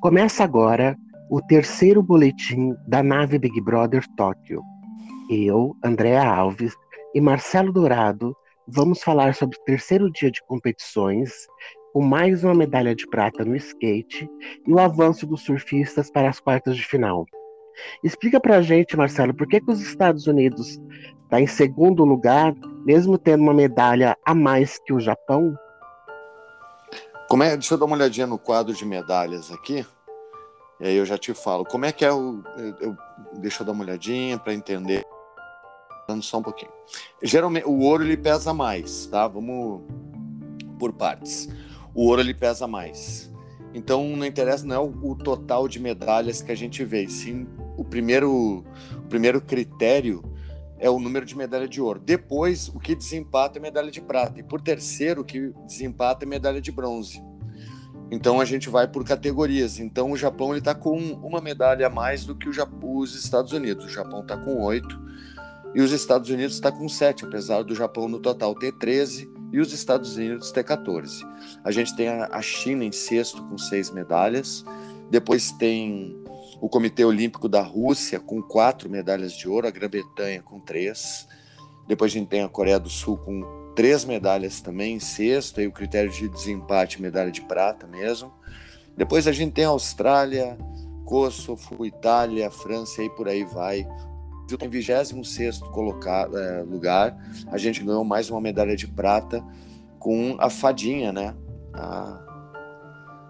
Começa agora o terceiro boletim da nave Big Brother Tóquio. Eu, Andréa Alves e Marcelo Dourado vamos falar sobre o terceiro dia de competições, com mais uma medalha de prata no skate e o avanço dos surfistas para as quartas de final. Explica pra gente, Marcelo, por que, que os Estados Unidos está em segundo lugar, mesmo tendo uma medalha a mais que o Japão? Como é, deixa eu dar uma olhadinha no quadro de medalhas aqui. E aí eu já te falo. Como é que é o. Eu, deixa eu dar uma olhadinha para entender. Dando só um pouquinho. Geralmente, o ouro ele pesa mais, tá? Vamos por partes. O ouro ele pesa mais. Então não interessa, não é o, o total de medalhas que a gente vê, sim o primeiro, o primeiro critério é o número de medalha de ouro. Depois, o que desempata é medalha de prata. E por terceiro, o que desempata é medalha de bronze. Então a gente vai por categorias. Então o Japão está com uma medalha a mais do que os Estados Unidos. O Japão está com oito e os Estados Unidos está com sete, apesar do Japão no total ter 13 e os Estados Unidos ter 14. A gente tem a China em sexto com seis medalhas. Depois tem o Comitê Olímpico da Rússia com quatro medalhas de ouro, a Grã-Bretanha com três. Depois a gente tem a Coreia do Sul com três medalhas também em sexto, aí o critério de desempate, medalha de prata mesmo. Depois a gente tem a Austrália, Kosovo, Itália, França e por aí vai. Em 26 colocado, é, lugar, a gente ganhou mais uma medalha de prata com a fadinha, né? A,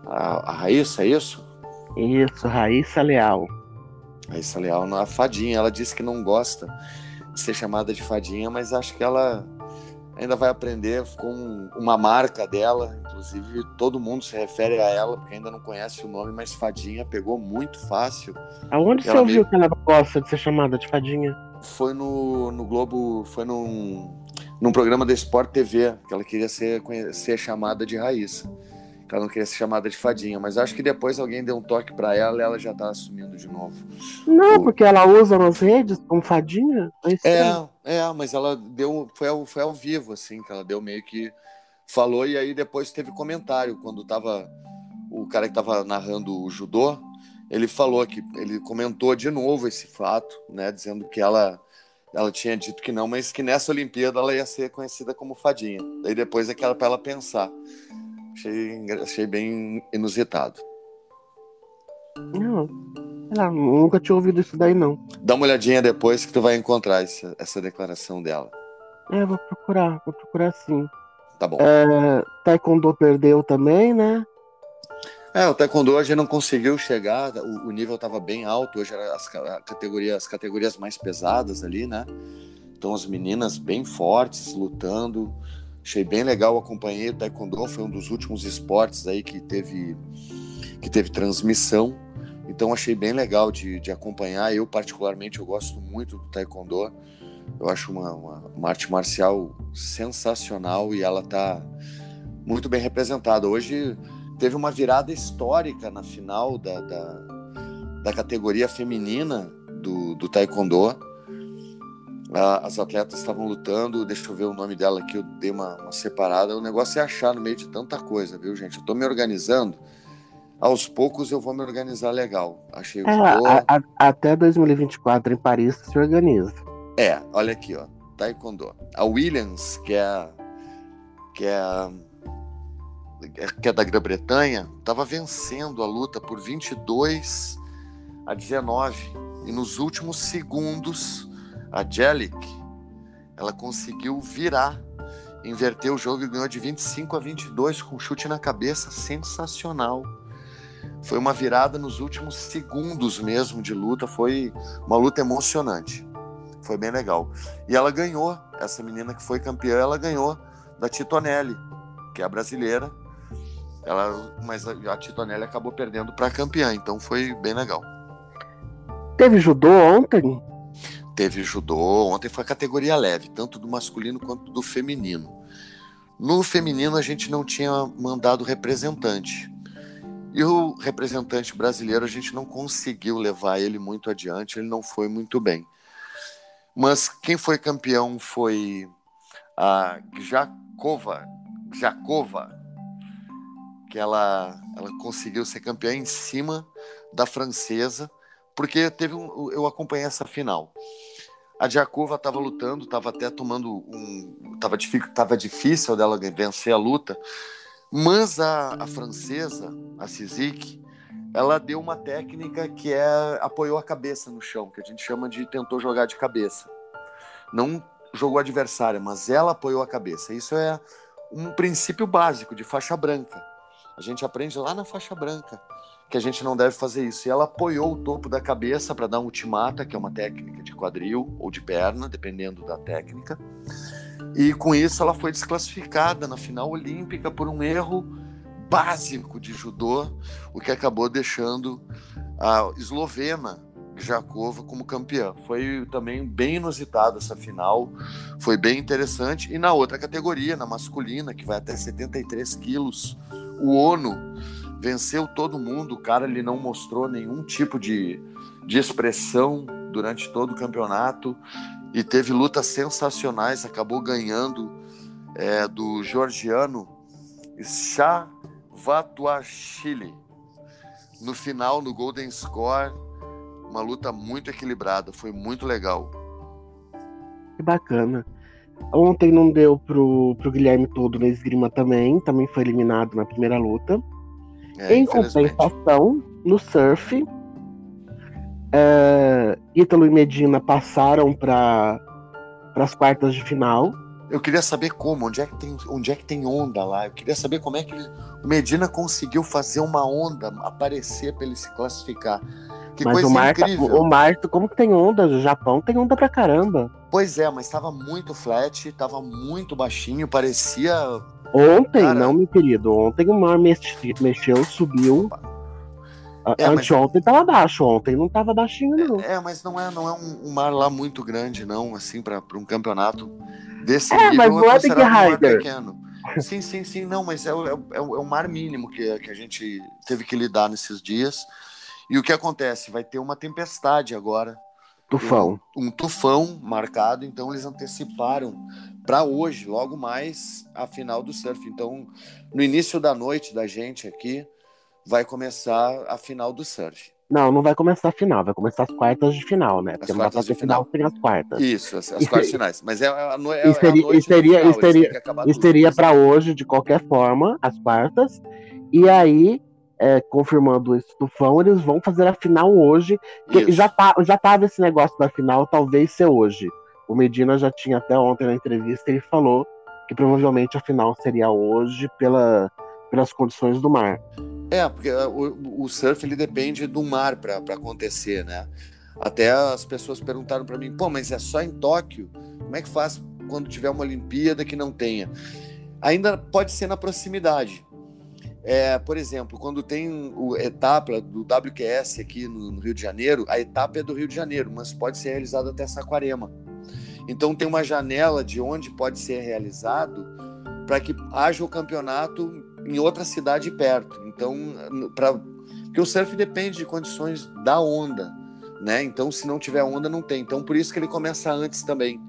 a, a Raíssa, é isso? Isso, Raíssa Leal. Raíssa Leal, a fadinha, ela disse que não gosta de ser chamada de fadinha, mas acho que ela ainda vai aprender com uma marca dela, inclusive todo mundo se refere a ela, porque ainda não conhece o nome, mas fadinha pegou muito fácil. Aonde você ouviu que ela gosta de ser chamada de fadinha? Foi no, no Globo, foi num, num programa da Sport TV, que ela queria ser, ser chamada de Raíssa ela não queria ser chamada de fadinha, mas acho que depois alguém deu um toque para ela e ela já tá assumindo de novo. Não, o... porque ela usa nas redes como fadinha. É, é, é, mas ela deu, foi ao, foi ao vivo, assim, que ela deu meio que falou e aí depois teve comentário quando tava o cara que tava narrando o judô, ele falou que ele comentou de novo esse fato, né, dizendo que ela ela tinha dito que não, mas que nessa Olimpíada ela ia ser conhecida como fadinha. Daí depois é que era para ela pensar. Achei, achei bem inusitado. Não, não, nunca tinha ouvido isso daí, não. Dá uma olhadinha depois que tu vai encontrar essa, essa declaração dela. É, vou procurar, vou procurar sim. Tá bom. É, taekwondo perdeu também, né? É, o Taekwondo hoje não conseguiu chegar, o, o nível estava bem alto, hoje eram as, categorias, as categorias mais pesadas ali, né? Então as meninas bem fortes, lutando. Achei bem legal, acompanhei o Taekwondo, foi um dos últimos esportes aí que teve, que teve transmissão. Então achei bem legal de, de acompanhar. Eu, particularmente, eu gosto muito do Taekwondo. Eu acho uma, uma, uma arte marcial sensacional e ela está muito bem representada. Hoje teve uma virada histórica na final da, da, da categoria feminina do, do Taekwondo as atletas estavam lutando, deixa eu ver o nome dela aqui, eu dei uma, uma, separada. O negócio é achar no meio de tanta coisa, viu, gente? Eu tô me organizando. Aos poucos eu vou me organizar legal. Achei é, a, a, até 2024 em Paris se organiza. É, olha aqui, ó. Taekwondo. A Williams, que é que é que é da Grã-Bretanha, estava vencendo a luta por 22 a 19 e nos últimos segundos a Jelic, ela conseguiu virar, inverter o jogo e ganhou de 25 a 22 com um chute na cabeça sensacional. Foi uma virada nos últimos segundos mesmo de luta, foi uma luta emocionante. Foi bem legal. E ela ganhou, essa menina que foi campeã, ela ganhou da Titonelli, que é a brasileira. Ela, mas a Titonelli acabou perdendo para campeã, então foi bem legal. Teve judô ontem? Teve judô, ontem foi a categoria leve, tanto do masculino quanto do feminino. No feminino a gente não tinha mandado representante. E o representante brasileiro a gente não conseguiu levar ele muito adiante, ele não foi muito bem. Mas quem foi campeão foi a Jakova, Jakova que ela, ela conseguiu ser campeã em cima da francesa, porque teve um, eu acompanhei essa final. A Diakova estava lutando, estava até tomando um. Estava tava difícil dela vencer a luta, mas a, a francesa, a Sizik, ela deu uma técnica que é apoiou a cabeça no chão, que a gente chama de tentou jogar de cabeça. Não jogou adversária, mas ela apoiou a cabeça. Isso é um princípio básico de faixa branca. A gente aprende lá na faixa branca que a gente não deve fazer isso. E ela apoiou o topo da cabeça para dar um ultimata, que é uma técnica de quadril ou de perna, dependendo da técnica. E com isso ela foi desclassificada na final olímpica por um erro básico de judô, o que acabou deixando a eslovena Jakova como campeã. Foi também bem inusitado essa final, foi bem interessante. E na outra categoria, na masculina, que vai até 73 quilos, o Ono venceu todo mundo. O cara ele não mostrou nenhum tipo de, de expressão durante todo o campeonato e teve lutas sensacionais. Acabou ganhando é, do georgiano Chavatuashvili. No final, no Golden Score, uma luta muito equilibrada, foi muito legal. Que bacana. Ontem não deu pro, pro Guilherme todo na esgrima também, também foi eliminado na primeira luta. É, em compensação, no surf, é, Ítalo e Medina passaram para as quartas de final. Eu queria saber como, onde é, que tem, onde é que tem onda lá. Eu queria saber como é que o Medina conseguiu fazer uma onda aparecer para ele se classificar. Que mas coisa o mar, tá- incrível. O mar, como que tem onda? O Japão tem onda pra caramba. Pois é, mas estava muito flat, estava muito baixinho, parecia. Ontem, Cara... não, meu querido. Ontem o mar mexeu, subiu. É, Anteontem mas... tava baixo, ontem não tava baixinho, não. É, é mas não é, não é um, um, mar lá muito grande, não, assim, para um campeonato desse é, nível. Mas não é Big Rider. pequeno. Sim, sim, sim, não, mas é, é, é, o mar mínimo que, que a gente teve que lidar nesses dias. E o que acontece? Vai ter uma tempestade agora. Tufão. Um, um tufão marcado, então eles anteciparam para hoje, logo mais, a final do surf. Então, no início da noite da gente aqui, vai começar a final do surf. Não, não vai começar a final, vai começar as quartas de final, né? Porque as não vai fazer final, final sem as quartas. Isso, as, as quartas finais. Mas é, é, é, é seria, a noite seria, final, seria, seria para hoje, de qualquer forma, as quartas. E aí, é, confirmando esse tufão, eles vão fazer a final hoje. Que já, tá, já tava esse negócio da final, talvez ser hoje. O Medina já tinha até ontem na entrevista, ele falou que provavelmente a final seria hoje pela, pelas condições do mar. É, porque uh, o, o surf ele depende do mar para acontecer, né? Até as pessoas perguntaram para mim, pô, mas é só em Tóquio? Como é que faz quando tiver uma Olimpíada que não tenha? Ainda pode ser na proximidade. É, por exemplo, quando tem o etapa do WQS aqui no, no, Rio de Janeiro, a etapa é do Rio de Janeiro, mas pode ser realizada até Saquarema. Então tem uma janela de onde pode ser realizado para que haja o campeonato em outra cidade perto. Então, para porque o surf depende de condições da onda, né? Então, se não tiver onda, não tem. Então, por isso que ele começa antes também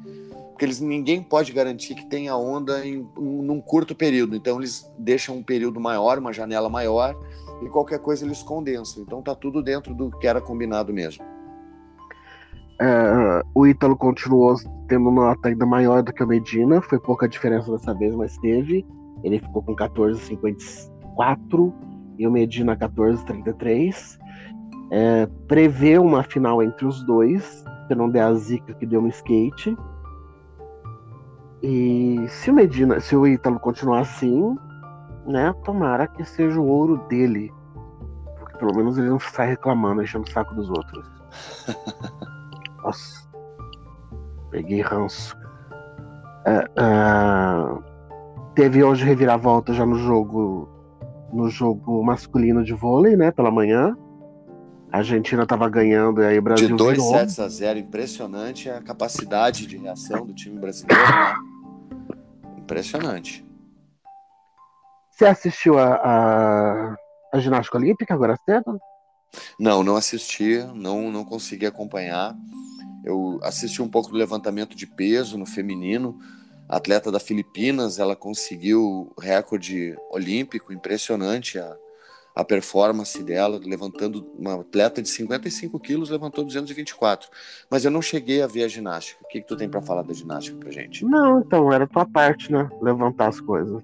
porque eles, ninguém pode garantir que tenha onda em num curto período. Então eles deixam um período maior, uma janela maior, e qualquer coisa eles condensam. Então tá tudo dentro do que era combinado mesmo. É, o Ítalo continuou tendo nota ainda maior do que o Medina, foi pouca diferença dessa vez, mas teve. Ele ficou com 14,54 e o Medina 14,33. É, prevê uma final entre os dois, se não der a zica que deu no skate. E se o Medina, se o Ítalo continuar assim, né, tomara que seja o ouro dele. Porque pelo menos ele não sai reclamando, enchendo o saco dos outros. Nossa. Peguei ranço. É, é, teve hoje reviravolta já no jogo no jogo masculino de vôlei, né, pela manhã. A Argentina estava ganhando e aí o Brasil. De 2 sets a 0, impressionante a capacidade de reação do time brasileiro, né? Impressionante. Você assistiu a, a, a ginástica olímpica agora cedo? Não, não assisti, não, não consegui acompanhar. Eu assisti um pouco do levantamento de peso no feminino, atleta da Filipinas, ela conseguiu recorde olímpico, impressionante a, a performance dela, levantando uma atleta de 55 quilos, levantou 224. Mas eu não cheguei a ver a ginástica. O que, que tu tem para falar da ginástica pra gente? Não, então, era a tua parte, né? Levantar as coisas.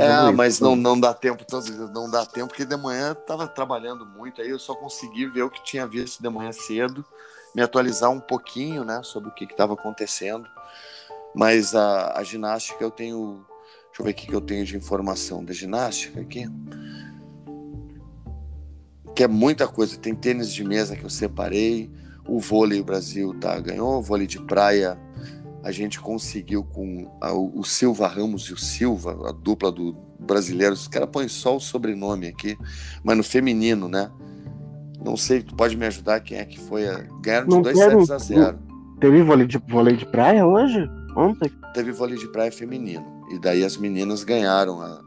É, isso, mas não, não dá tempo, não dá tempo, porque de manhã tava trabalhando muito, aí eu só consegui ver o que tinha visto de manhã cedo, me atualizar um pouquinho, né, sobre o que estava acontecendo. Mas a, a ginástica eu tenho. Deixa eu ver o que eu tenho de informação da ginástica aqui que é muita coisa. Tem tênis de mesa que eu separei, o vôlei o Brasil tá, ganhou, o vôlei de praia a gente conseguiu com a, o Silva Ramos e o Silva, a dupla do brasileiro. Os caras põem só o sobrenome aqui, mas no feminino, né? Não sei, tu pode me ajudar quem é que foi? A... Ganharam de 2 sets a 0. Teve vôlei de, vôlei de praia hoje? Ontem? Teve vôlei de praia feminino. E daí as meninas ganharam a,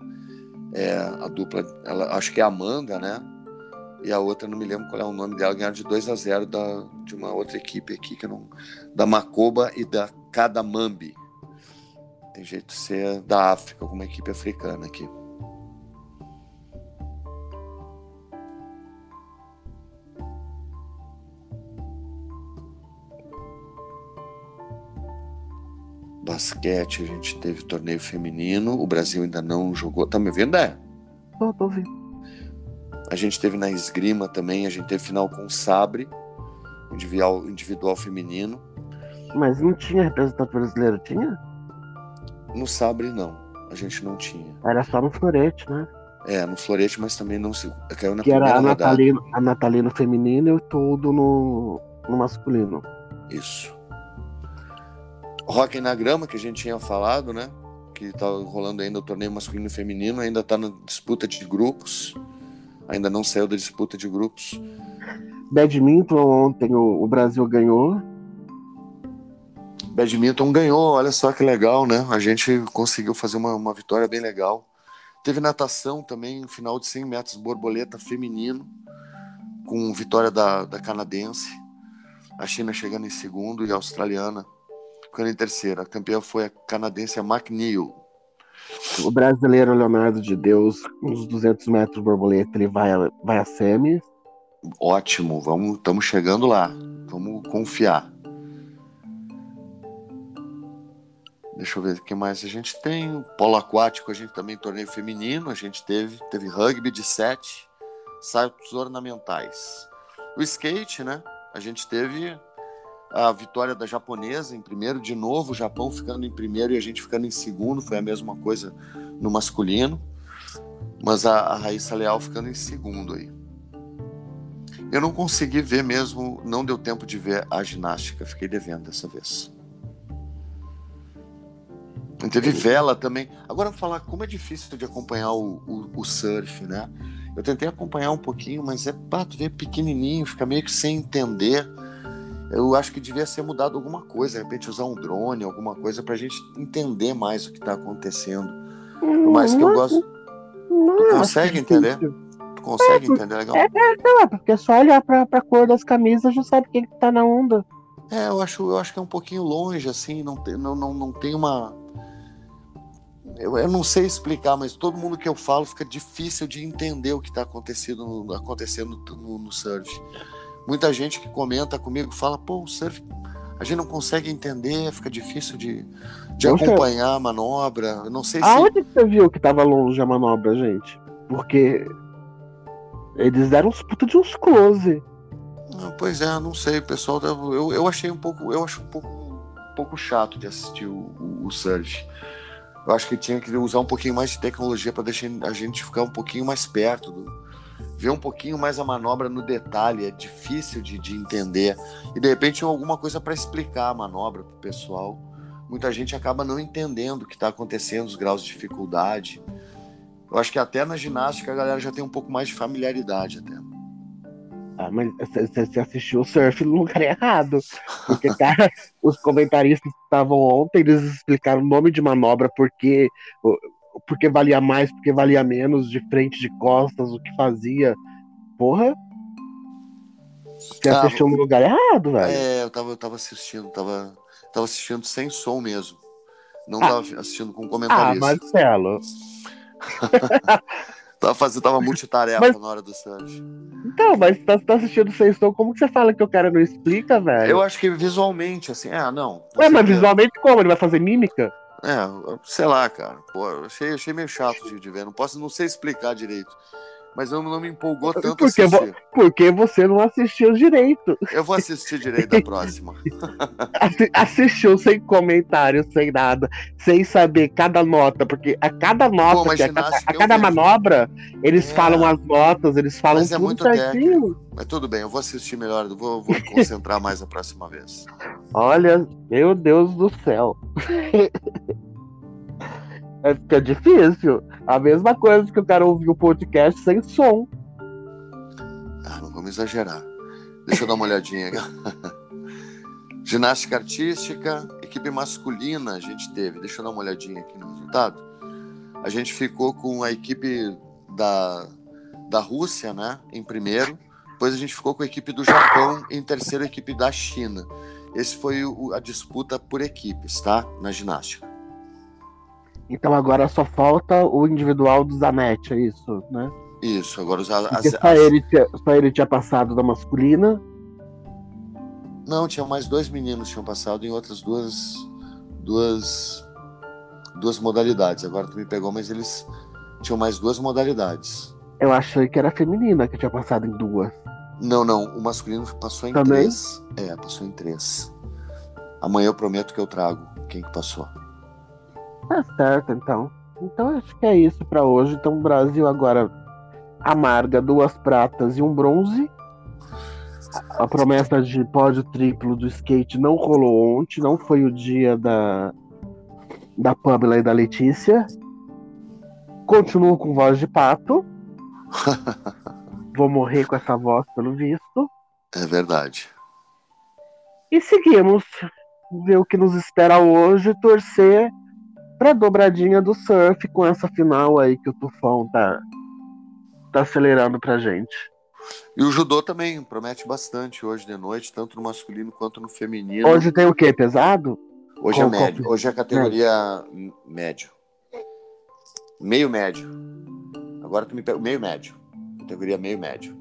é, a dupla, ela, acho que é a Amanda, né? e a outra não me lembro qual é o nome dela, ganharam de 2 a 0 da, de uma outra equipe aqui, que não, da Macoba e da Kadamambi. Tem jeito de ser da África, alguma equipe africana aqui. Basquete, a gente teve torneio feminino, o Brasil ainda não jogou. Tá me vendo, é? Tô, tô ouvindo. A gente teve na esgrima também, a gente teve final com o sabre, individual, individual feminino. Mas não tinha representante brasileiro, tinha? No sabre não, a gente não tinha. Era só no florete, né? É, no florete, mas também não se. Caiu na que era a Natalina, a Natalina feminina e todo no, no masculino. Isso. Rock na grama, que a gente tinha falado, né? Que tá rolando ainda o torneio masculino e feminino, ainda tá na disputa de grupos ainda não saiu da disputa de grupos. Badminton ontem o, Brasil ganhou. Badminton ganhou, olha só que legal, né? A gente conseguiu fazer uma, uma vitória bem legal. Teve natação também, final de 100 metros borboleta feminino, com vitória da, da canadense. A China chegando em segundo e a australiana ficando em terceira. A campeã foi a canadense McNeil. O brasileiro Leonardo de Deus, uns 200 metros borboleta, ele vai, a, vai a semis. Ótimo, vamos, estamos chegando lá. Vamos confiar. Deixa eu ver o que mais a gente tem. Polo aquático, a gente também torneio feminino, a gente teve, teve rugby de sete, saltos ornamentais. O skate, né? A gente teve a vitória da japonesa em primeiro, de novo o Japão ficando em primeiro e a gente ficando em segundo, foi a mesma coisa no masculino, mas a, a Raíssa Leal ficando em segundo aí. Eu não consegui ver mesmo, não deu tempo de ver a ginástica, fiquei devendo dessa vez. Teve vela também. Agora vou falar como é difícil de acompanhar o, o, o surf, né? Eu tentei acompanhar um pouquinho, mas é para tu ver pequenininho, fica meio que sem entender eu acho que devia ser mudado alguma coisa, de repente usar um drone, alguma coisa para a gente entender mais o que está acontecendo. Por mais que eu gosto. Não, tu consegue entender? Tu consegue é, entender legal? É, não, é porque só olhar para a cor das camisas já sabe quem que tá na onda. É, eu acho, eu acho que é um pouquinho longe, assim, não tem, não, não, não tem uma. Eu, eu não sei explicar, mas todo mundo que eu falo fica difícil de entender o que está acontecendo, acontecendo no, no surf. Muita gente que comenta comigo fala, pô, o surf a gente não consegue entender, fica difícil de, de acompanhar a manobra. Eu não sei Aonde se. você viu que tava longe a manobra, gente? Porque eles deram uns puta de uns close. Ah, pois é, não sei, pessoal. Eu, eu achei um pouco. Eu acho um pouco, um pouco chato de assistir o, o, o surf. Eu acho que tinha que usar um pouquinho mais de tecnologia para deixar a gente ficar um pouquinho mais perto do, ver um pouquinho mais a manobra no detalhe, é difícil de, de entender. E de repente alguma coisa para explicar a manobra para o pessoal. Muita gente acaba não entendendo o que está acontecendo, os graus de dificuldade. Eu acho que até na ginástica a galera já tem um pouco mais de familiaridade até. Ah, mas você assistiu o surf no lugar errado. Porque, cara, os comentaristas que estavam ontem, eles explicaram o nome de manobra, porque porque valia mais, porque valia menos, de frente, de costas, o que fazia. Porra. Você ah, assistiu no lugar errado, velho. É, eu tava, eu tava assistindo, tava, tava assistindo sem som mesmo. Não Ah. tava assistindo com Ah, comentarista. Marcelo. Tava fazendo, tava multitarefa Mas- na hora do surf. Então, mas tá, tá assistindo Sextou, como que você fala que o cara não explica, velho? Eu acho que visualmente, assim, ah, não. Ué, mas visualmente como? Ele vai fazer mímica? É, sei lá, cara. Pô, eu achei, achei meio chato de, de ver. Não posso, não sei explicar direito. Mas não, não me empolgou tanto Porque eu assistir. Porque você não assistiu direito. Eu vou assistir direito da próxima. Assi- Assistiu sem comentário, sem nada, sem saber cada nota, porque a cada nota, que a, cada- a eu cada manobra, eles É. falam as notas, eles falam Mas é tudo muito certinho. Mas tudo bem, eu vou assistir melhor. eu Vou, vou me concentrar mais a próxima vez. Olha, meu Deus do céu. É, fica difícil. A mesma coisa que o cara ouvir o podcast sem som. Ah, não vamos exagerar. Deixa eu dar uma olhadinha. Ginástica artística, equipe masculina a gente teve. Deixa eu dar uma olhadinha aqui no resultado. A gente ficou com a equipe da, da Rússia, né, em primeiro. Depois a gente ficou com a equipe do Japão em terceiro, a equipe da China. Esse foi o- a disputa por equipes, tá? Na ginástica. Então agora só falta o individual do Zanetti, é isso, né? Isso, agora os, as, Porque as- só, ele tinha, só ele tinha passado da masculina. Não, tinha mais dois meninos que tinham passado em outras duas duas duas modalidades. Agora tu me pegou, mas eles tinham mais duas modalidades. Eu achei que era feminina que tinha passado em duas. Não, não, o masculino passou em Também? três. É, passou em três. Amanhã eu prometo que eu trago quem que passou. Tá certo, então. Então acho que é isso pra hoje. Então o Brasil agora amarga duas pratas e um bronze. A promessa de pódio triplo do skate não rolou ontem, não foi o dia da da Pamela e da Letícia. Continuo com voz de pato. Vou morrer com essa voz pelo visto. É verdade. E seguimos. Ver o que nos espera hoje, torcer pra dobradinha do surf com essa final aí que o Tufão tá, tá acelerando pra gente. E o judô também promete bastante hoje de noite, tanto no masculino quanto no feminino. Hoje tem o quê? Pesado? Hoje é Qual- qual médio. Hoje é a categoria médio. Meio médio. Agora tu me pega. Meio médio. Categoria meio médio.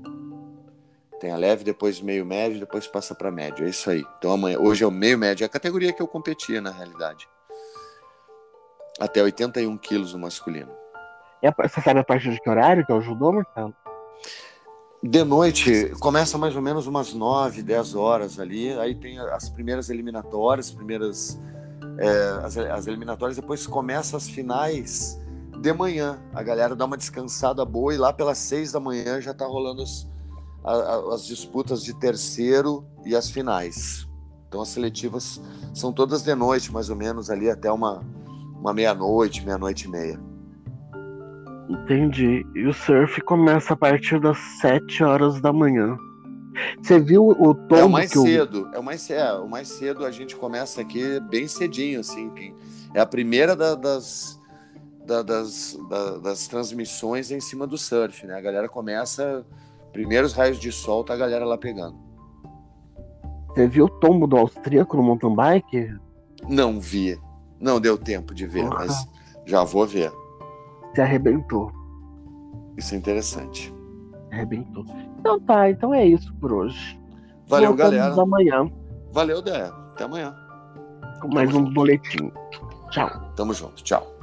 Tem a leve, depois meio médio, depois passa pra médio. É isso aí. Então amanhã, hoje é o meio médio. É a categoria que eu competia, na realidade. Até 81 quilos no masculino. É, você sabe a partir de que horário que é o judô, Marcelo? De noite, começa mais ou menos umas 9, 10 horas ali. Aí tem as primeiras eliminatórias, as primeiras. é, as, as eliminatórias, depois começa as finais de manhã. A galera dá uma descansada boa e lá pelas 6 da manhã já tá rolando as, as disputas de terceiro e as finais. Então as seletivas são todas de noite, mais ou menos, ali até uma, uma meia-noite, meia-noite e meia. Entendi. E o surf começa a partir das 7 horas da manhã. Você viu o tom É o mais cedo, é o mais, é, o mais cedo a gente começa aqui bem cedinho, assim, que é a primeira da- das, da- das, da- das transmissões em cima do surf, né? A galera começa, primeiros raios de sol, tá a galera lá pegando. Você viu o tombo do austríaco no mountain bike? Não vi, não deu tempo de ver, Porra. mas já vou ver. Se arrebentou. Isso é interessante. Arrebentou. Então tá, então é isso por hoje. Valeu, Voltamos galera. amanhã Valeu, Dé. Até amanhã. com mais um boletim. Tchau. Tamo junto. Tchau.